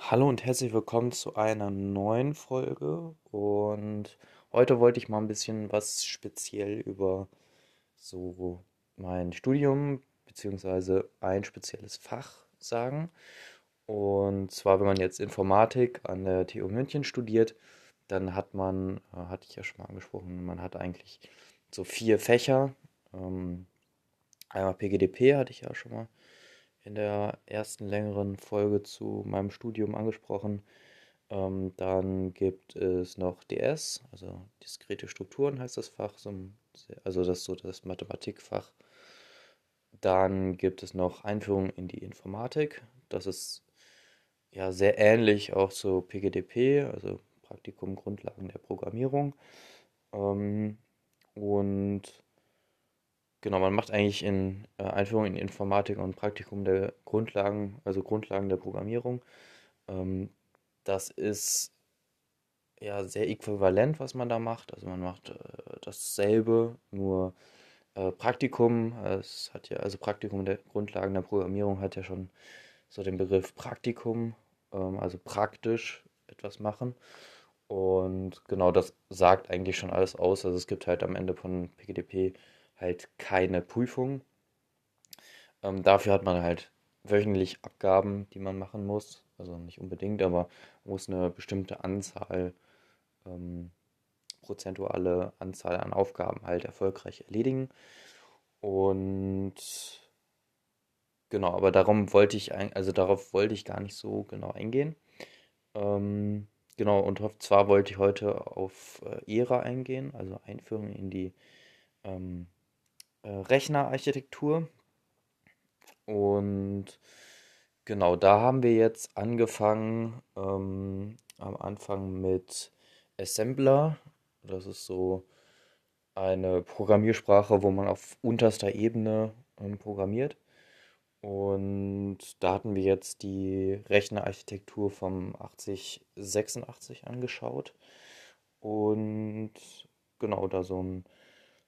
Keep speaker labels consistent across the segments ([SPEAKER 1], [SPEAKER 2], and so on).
[SPEAKER 1] Hallo und herzlich willkommen zu einer neuen Folge. Und heute wollte ich mal ein bisschen was speziell über so mein Studium beziehungsweise ein spezielles Fach sagen. Und zwar, wenn man jetzt Informatik an der TU München studiert, dann hat man, äh, hatte ich ja schon mal angesprochen, man hat eigentlich so vier Fächer. Ähm, einmal PGDP hatte ich ja schon mal in der ersten längeren Folge zu meinem Studium angesprochen. Ähm, dann gibt es noch DS, also diskrete Strukturen heißt das Fach, also das so das Mathematikfach. Dann gibt es noch Einführung in die Informatik. Das ist ja sehr ähnlich auch zu PGDP, also Praktikum Grundlagen der Programmierung. Ähm, und Genau, man macht eigentlich in äh, Einführung in Informatik und Praktikum der Grundlagen, also Grundlagen der Programmierung. Ähm, das ist ja sehr äquivalent, was man da macht. Also man macht äh, dasselbe, nur äh, Praktikum. Es hat ja, also Praktikum der Grundlagen der Programmierung hat ja schon so den Begriff Praktikum, ähm, also praktisch etwas machen. Und genau das sagt eigentlich schon alles aus. Also es gibt halt am Ende von PGDP halt keine Prüfung. Ähm, dafür hat man halt wöchentlich Abgaben, die man machen muss. Also nicht unbedingt, aber man muss eine bestimmte Anzahl, ähm, prozentuale Anzahl an Aufgaben halt erfolgreich erledigen. Und genau, aber darum wollte ich, also darauf wollte ich gar nicht so genau eingehen. Ähm, genau, und zwar wollte ich heute auf äh, ERA eingehen, also Einführung in die ähm, äh, Rechnerarchitektur. Und genau, da haben wir jetzt angefangen ähm, am Anfang mit Assembler. Das ist so eine Programmiersprache, wo man auf unterster Ebene ähm, programmiert. Und da hatten wir jetzt die Rechnerarchitektur vom 8086 angeschaut. Und genau, da so ein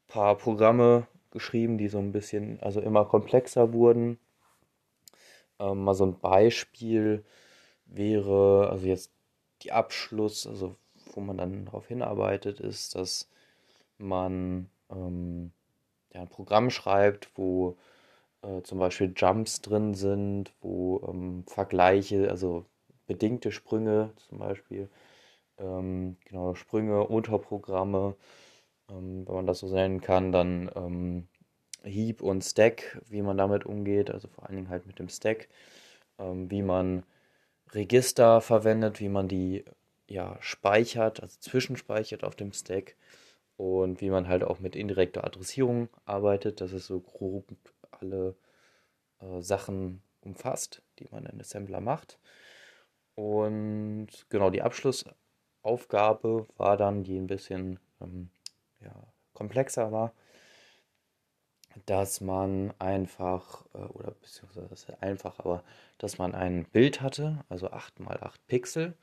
[SPEAKER 1] paar Programme geschrieben, die so ein bisschen, also immer komplexer wurden. Ähm, mal so ein Beispiel wäre, also jetzt die Abschluss, also wo man dann darauf hinarbeitet, ist, dass man ähm, ja, ein Programm schreibt, wo äh, zum Beispiel Jumps drin sind, wo ähm, Vergleiche, also bedingte Sprünge zum Beispiel, ähm, genau, Sprünge, Unterprogramme, ähm, wenn man das so nennen kann, dann ähm, Heap und Stack, wie man damit umgeht, also vor allen Dingen halt mit dem Stack, ähm, wie man Register verwendet, wie man die ja, speichert, also zwischenspeichert auf dem Stack und wie man halt auch mit indirekter Adressierung arbeitet, dass es so grob alle äh, Sachen umfasst, die man in Assembler macht. Und genau die Abschlussaufgabe war dann, die ein bisschen ähm, ja, komplexer war, dass man einfach, äh, oder beziehungsweise einfach, aber dass man ein Bild hatte, also 8 x 8 Pixel.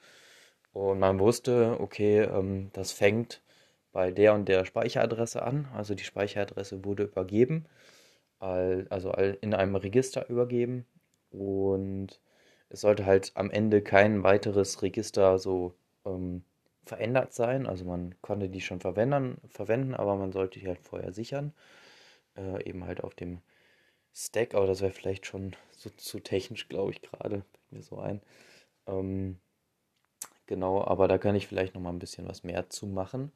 [SPEAKER 1] Und man wusste, okay, ähm, das fängt bei der und der Speicheradresse an. Also die Speicheradresse wurde übergeben, also in einem Register übergeben. Und es sollte halt am Ende kein weiteres Register so ähm, verändert sein. Also man konnte die schon verwenden, aber man sollte die halt vorher sichern. Äh, eben halt auf dem Stack, aber das wäre vielleicht schon so zu technisch, glaube ich, gerade. mir so ein. Ähm, genau, aber da kann ich vielleicht noch mal ein bisschen was mehr zu machen.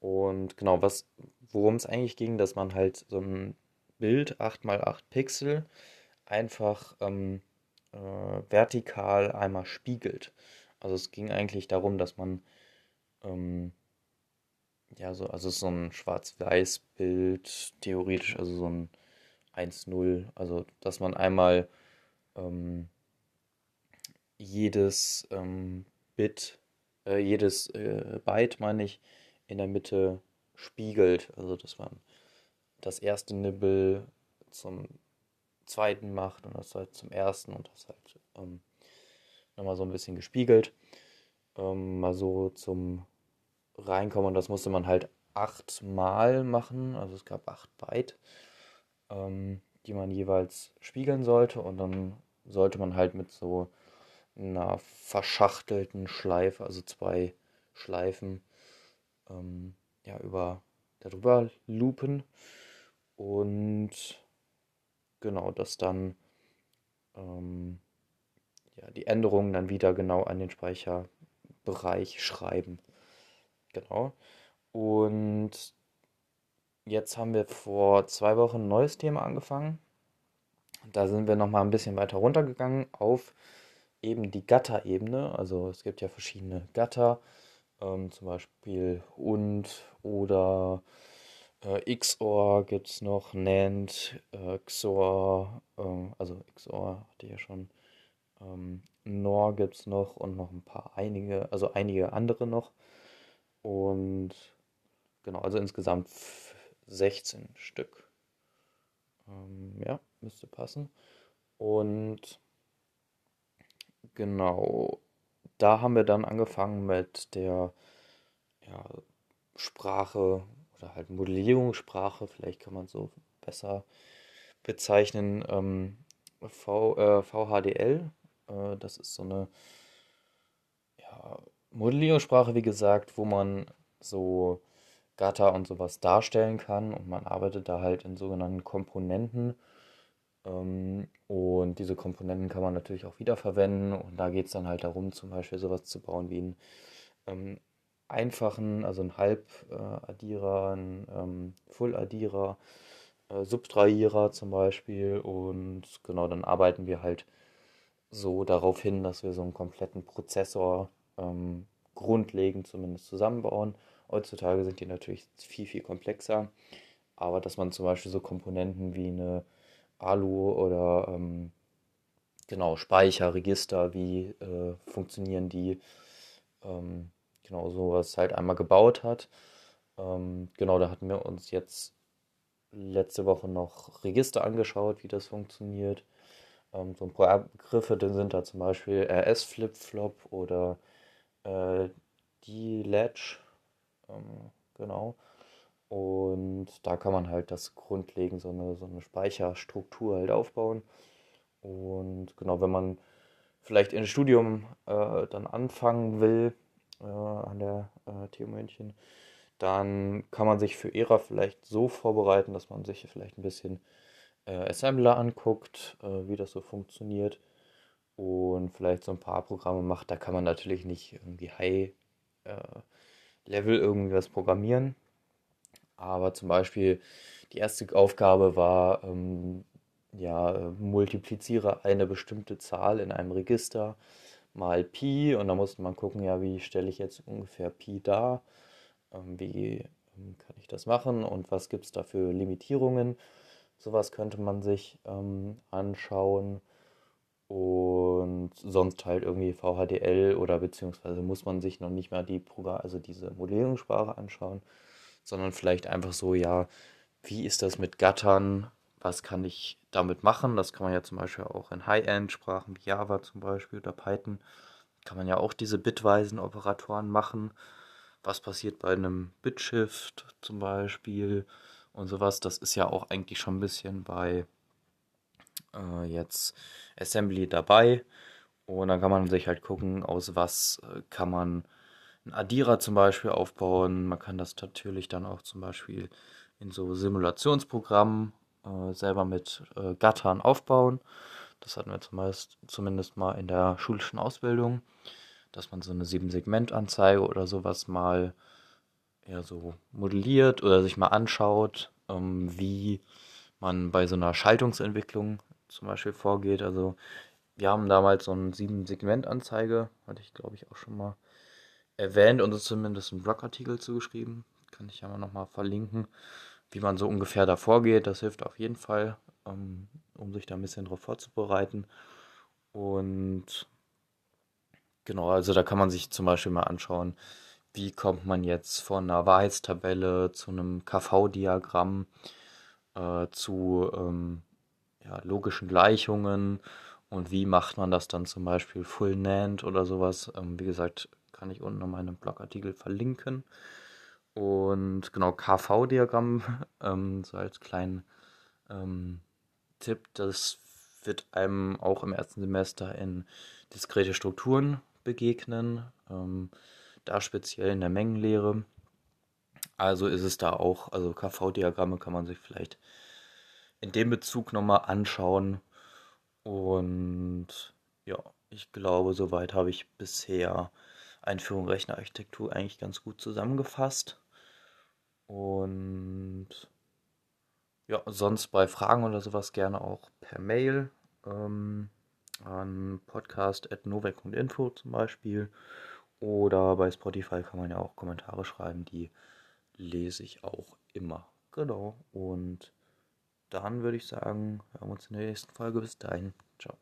[SPEAKER 1] Und genau, was, worum es eigentlich ging, dass man halt so ein Bild 8x8 Pixel einfach ähm, äh, vertikal einmal spiegelt. Also es ging eigentlich darum, dass man ähm, ja, so, also so ein Schwarz-Weiß-Bild, theoretisch, also so ein 1-0, also dass man einmal ähm, jedes ähm, Bit, äh, jedes äh, Byte, meine ich, in der Mitte spiegelt. Also dass man das erste Nibble zum zweiten macht und das halt zum ersten und das halt ähm, nochmal so ein bisschen gespiegelt. Ähm, mal so zum reinkommen und das musste man halt achtmal machen. Also es gab acht Byte, ähm, die man jeweils spiegeln sollte und dann sollte man halt mit so einer verschachtelten Schleife, also zwei Schleifen, ähm, ja, über darüber loopen und genau, das dann ähm, ja, die Änderungen dann wieder genau an den Speicherbereich schreiben. Genau. Und jetzt haben wir vor zwei Wochen ein neues Thema angefangen. Da sind wir nochmal ein bisschen weiter runtergegangen auf eben die Gatter-Ebene. Also es gibt ja verschiedene Gatter, ähm, zum Beispiel und oder äh, XOR gibt es noch, NAND, äh, XOR, äh, also XOR hatte ich ja schon, ähm, NOR gibt es noch und noch ein paar einige, also einige andere noch. Und genau, also insgesamt 16 Stück. Ähm, ja, müsste passen. Und genau, da haben wir dann angefangen mit der ja, Sprache oder halt Modellierungssprache, vielleicht kann man so besser bezeichnen, ähm, v, äh, VHDL. Äh, das ist so eine ja, Modellierungssprache, wie gesagt, wo man so Gatter und sowas darstellen kann und man arbeitet da halt in sogenannten Komponenten. Ähm, und diese Komponenten kann man natürlich auch wiederverwenden und da geht es dann halt darum, zum Beispiel sowas zu bauen wie einen ähm, einfachen, also einen Halbaddierer, einen ähm, Full-Addierer, äh, Subtrahierer zum Beispiel und genau, dann arbeiten wir halt so darauf hin, dass wir so einen kompletten Prozessor ähm, grundlegend zumindest zusammenbauen. Heutzutage sind die natürlich viel, viel komplexer, aber dass man zum Beispiel so Komponenten wie eine Alu oder ähm, genau Speicher, Register, wie äh, funktionieren die, ähm, genau sowas halt einmal gebaut hat. Ähm, genau, da hatten wir uns jetzt letzte Woche noch Register angeschaut, wie das funktioniert. Ähm, so ein paar Begriffe sind da zum Beispiel RS-Flip-Flop oder äh, D-Latch. Ähm, genau. Und da kann man halt das grundlegend so eine, so eine Speicherstruktur halt aufbauen. Und genau, wenn man vielleicht im Studium äh, dann anfangen will, äh, an der äh, TU München, dann kann man sich für ERA vielleicht so vorbereiten, dass man sich vielleicht ein bisschen äh, Assembler anguckt, äh, wie das so funktioniert und vielleicht so ein paar Programme macht. Da kann man natürlich nicht irgendwie High äh, Level irgendwie was programmieren, aber zum Beispiel die erste Aufgabe war, ähm, ja, multipliziere eine bestimmte Zahl in einem Register mal Pi und da musste man gucken, ja, wie stelle ich jetzt ungefähr Pi dar, ähm, wie ähm, kann ich das machen und was gibt es da für Limitierungen. Sowas könnte man sich ähm, anschauen und sonst halt irgendwie VHDL oder beziehungsweise muss man sich noch nicht mal die Programm, also diese Modellierungssprache anschauen, sondern vielleicht einfach so, ja, wie ist das mit Gattern? Was kann ich damit machen? Das kann man ja zum Beispiel auch in High-End-Sprachen wie Java zum Beispiel oder Python. Kann man ja auch diese bitweisen Operatoren machen. Was passiert bei einem Bitshift zum Beispiel und sowas? Das ist ja auch eigentlich schon ein bisschen bei äh, jetzt Assembly dabei. Und dann kann man sich halt gucken, aus was äh, kann man einen Addierer zum Beispiel aufbauen. Man kann das natürlich dann auch zum Beispiel in so Simulationsprogrammen äh, selber mit äh, Gattern aufbauen. Das hatten wir zumeist, zumindest mal in der schulischen Ausbildung, dass man so eine 7-Segment-Anzeige oder sowas mal ja, so modelliert oder sich mal anschaut, ähm, wie man bei so einer Schaltungsentwicklung zum Beispiel vorgeht. Also wir haben damals so eine 7-Segment-Anzeige, hatte ich glaube ich auch schon mal erwähnt und zumindest einen Blogartikel zugeschrieben. Kann ich ja mal nochmal verlinken, wie man so ungefähr da vorgeht. Das hilft auf jeden Fall, ähm, um sich da ein bisschen drauf vorzubereiten. Und genau, also da kann man sich zum Beispiel mal anschauen, wie kommt man jetzt von einer Wahrheitstabelle zu einem KV-Diagramm äh, zu ähm, ja, logischen Gleichungen und wie macht man das dann zum Beispiel Full NAND oder sowas. Ähm, wie gesagt, kann ich unten noch meinen Blogartikel verlinken. Und genau, KV-Diagramm, ähm, so als kleinen ähm, Tipp, das wird einem auch im ersten Semester in diskrete Strukturen begegnen, ähm, da speziell in der Mengenlehre. Also ist es da auch, also KV-Diagramme kann man sich vielleicht in dem Bezug nochmal anschauen. Und ja, ich glaube, soweit habe ich bisher Einführung Rechnerarchitektur eigentlich ganz gut zusammengefasst. Und ja, sonst bei Fragen oder sowas gerne auch per Mail ähm, an podcast.novek.info zum Beispiel. Oder bei Spotify kann man ja auch Kommentare schreiben, die lese ich auch immer. Genau. Und dann würde ich sagen, hören wir uns in der nächsten Folge. Bis dahin. Ciao.